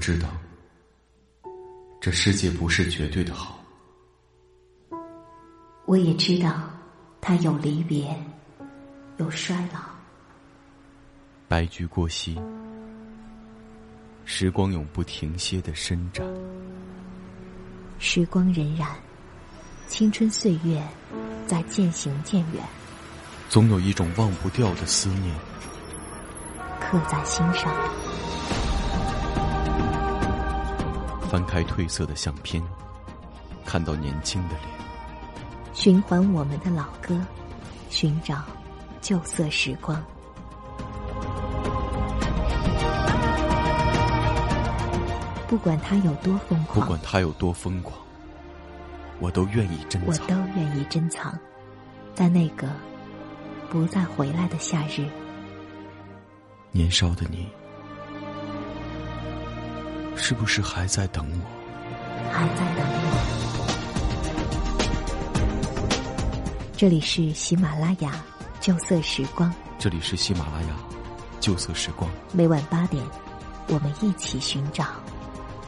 知道，这世界不是绝对的好。我也知道，它有离别，有衰老。白驹过隙，时光永不停歇的伸展。时光荏苒，青春岁月在渐行渐远。总有一种忘不掉的思念，刻在心上。翻开褪色的相片，看到年轻的脸。循环我们的老歌，寻找旧色时光。不管他有多疯狂，不管他有多疯狂，我都愿意珍藏。我都愿意珍藏，在那个不再回来的夏日。年少的你。是不是还在等我？还在等我。这里是喜马拉雅旧色时光。这里是喜马拉雅旧色时光。每晚八点，我们一起寻找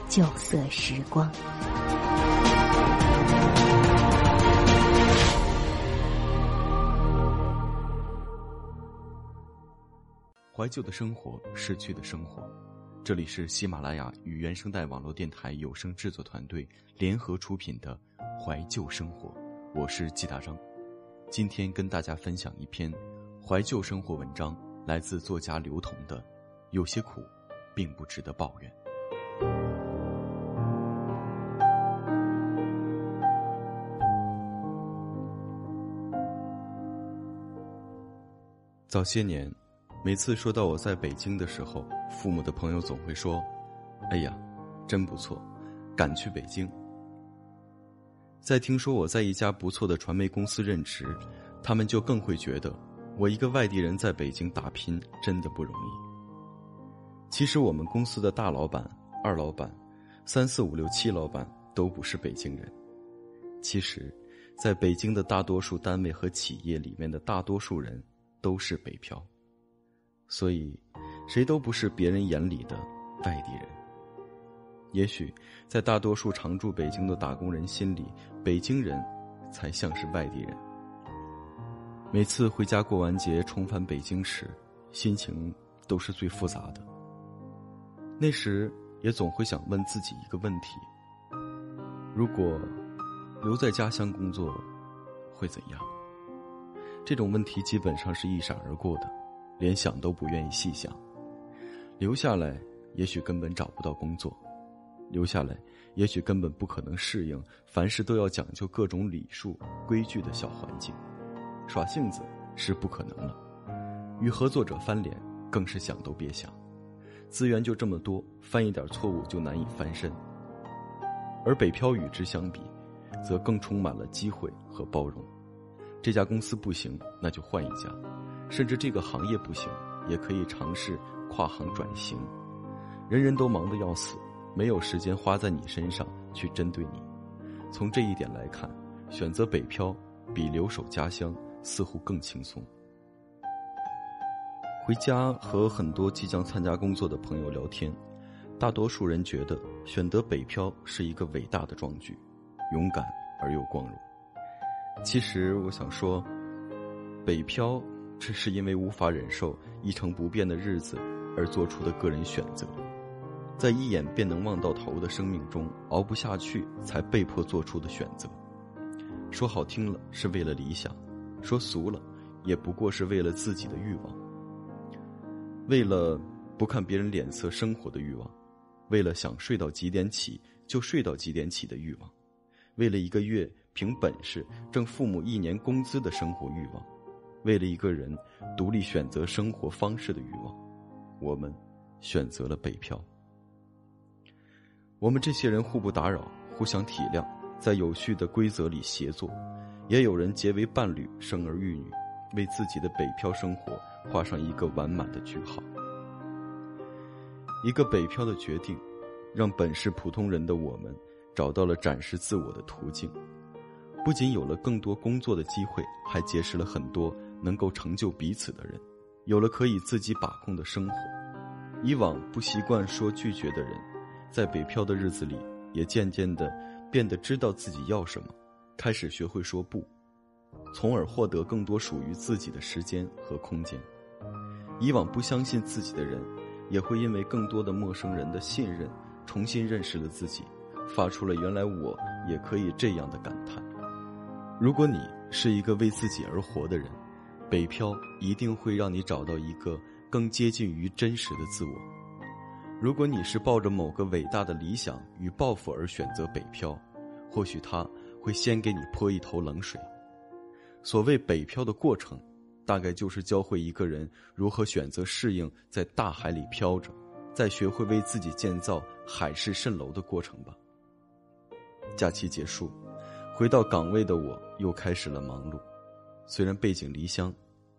旧色时光。怀旧的生活，逝去的生活。这里是喜马拉雅与原声带网络电台有声制作团队联合出品的《怀旧生活》，我是季大章。今天跟大家分享一篇怀旧生活文章，来自作家刘同的《有些苦，并不值得抱怨》。早些年。每次说到我在北京的时候，父母的朋友总会说：“哎呀，真不错，敢去北京。”在听说我在一家不错的传媒公司任职，他们就更会觉得我一个外地人在北京打拼真的不容易。其实我们公司的大老板、二老板、三四五六七老板都不是北京人。其实，在北京的大多数单位和企业里面的大多数人都是北漂。所以，谁都不是别人眼里的外地人。也许，在大多数常驻北京的打工人心里，北京人才像是外地人。每次回家过完节重返北京时，心情都是最复杂的。那时也总会想问自己一个问题：如果留在家乡工作，会怎样？这种问题基本上是一闪而过的。连想都不愿意细想，留下来也许根本找不到工作，留下来也许根本不可能适应凡事都要讲究各种礼数规矩的小环境，耍性子是不可能了，与合作者翻脸更是想都别想，资源就这么多，犯一点错误就难以翻身，而北漂与之相比，则更充满了机会和包容，这家公司不行，那就换一家。甚至这个行业不行，也可以尝试跨行转型。人人都忙得要死，没有时间花在你身上去针对你。从这一点来看，选择北漂比留守家乡似乎更轻松。回家和很多即将参加工作的朋友聊天，大多数人觉得选择北漂是一个伟大的壮举，勇敢而又光荣。其实我想说，北漂。只是因为无法忍受一成不变的日子而做出的个人选择，在一眼便能望到头的生命中熬不下去才被迫做出的选择。说好听了是为了理想，说俗了也不过是为了自己的欲望。为了不看别人脸色生活的欲望，为了想睡到几点起就睡到几点起的欲望，为了一个月凭本事挣父母一年工资的生活欲望。为了一个人独立选择生活方式的欲望，我们选择了北漂。我们这些人互不打扰，互相体谅，在有序的规则里协作，也有人结为伴侣，生儿育女，为自己的北漂生活画上一个完满的句号。一个北漂的决定，让本是普通人的我们找到了展示自我的途径，不仅有了更多工作的机会，还结识了很多。能够成就彼此的人，有了可以自己把控的生活。以往不习惯说拒绝的人，在北漂的日子里，也渐渐的变得知道自己要什么，开始学会说不，从而获得更多属于自己的时间和空间。以往不相信自己的人，也会因为更多的陌生人的信任，重新认识了自己，发出了“原来我也可以这样的”感叹。如果你是一个为自己而活的人，北漂一定会让你找到一个更接近于真实的自我。如果你是抱着某个伟大的理想与抱负而选择北漂，或许他会先给你泼一头冷水。所谓北漂的过程。大概就是教会一个人如何选择适应在大海里漂着，再学会为自己建造海市蜃楼的过程吧。假期结束，回到岗位的我又开始了忙碌。虽然背井离乡，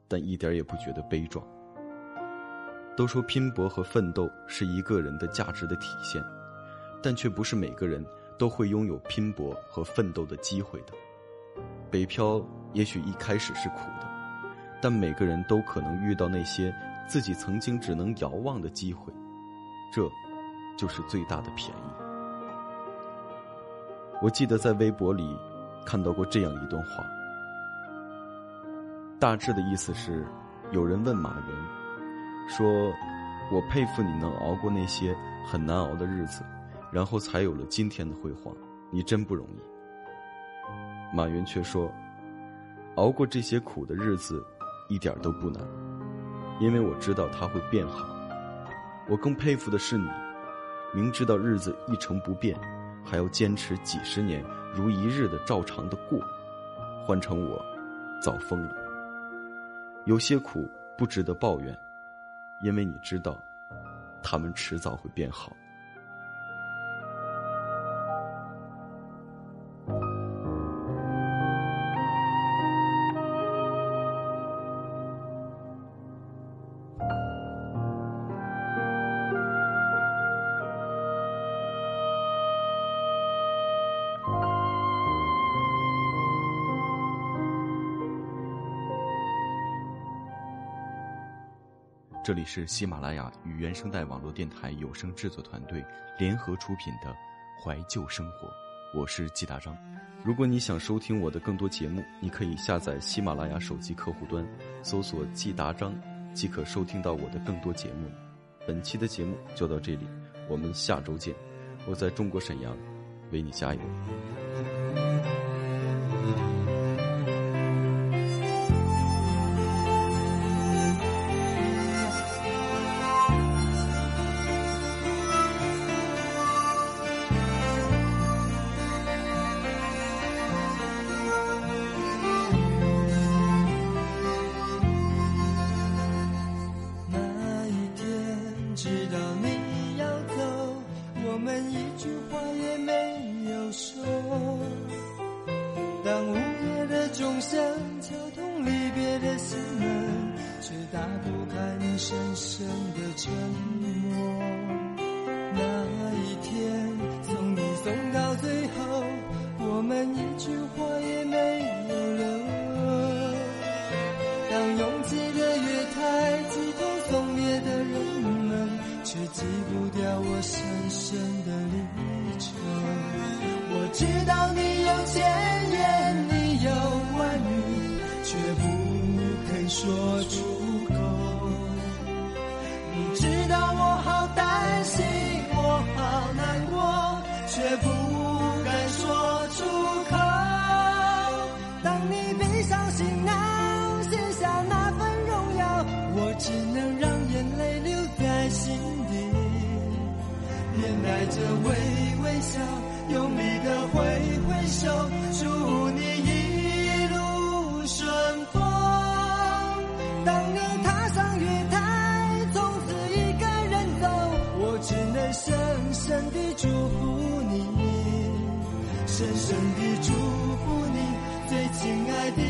但一点也不觉得悲壮。都说拼搏和奋斗是一个人的价值的体现，但却不是每个人都会拥有拼搏和奋斗的机会的。北漂也许一开始是苦的。但每个人都可能遇到那些自己曾经只能遥望的机会，这，就是最大的便宜。我记得在微博里看到过这样一段话，大致的意思是，有人问马云，说：“我佩服你能熬过那些很难熬的日子，然后才有了今天的辉煌，你真不容易。”马云却说：“熬过这些苦的日子。”一点都不难，因为我知道它会变好。我更佩服的是你，明知道日子一成不变，还要坚持几十年如一日的照常的过。换成我，早疯了。有些苦不值得抱怨，因为你知道，他们迟早会变好。这里是喜马拉雅与原声带网络电台有声制作团队联合出品的《怀旧生活》，我是季大章。如果你想收听我的更多节目，你可以下载喜马拉雅手机客户端，搜索“季达章”，即可收听到我的更多节目。本期的节目就到这里，我们下周见。我在中国沈阳，为你加油。说出口。你知道我好担心，我好难过，却不敢说出口。当你闭上行囊，卸下那份荣耀，我只能让眼泪留在心底，面带着微微笑，用力的挥挥手，祝深深地祝福你，最亲爱的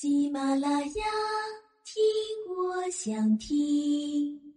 喜马拉雅，听我想听。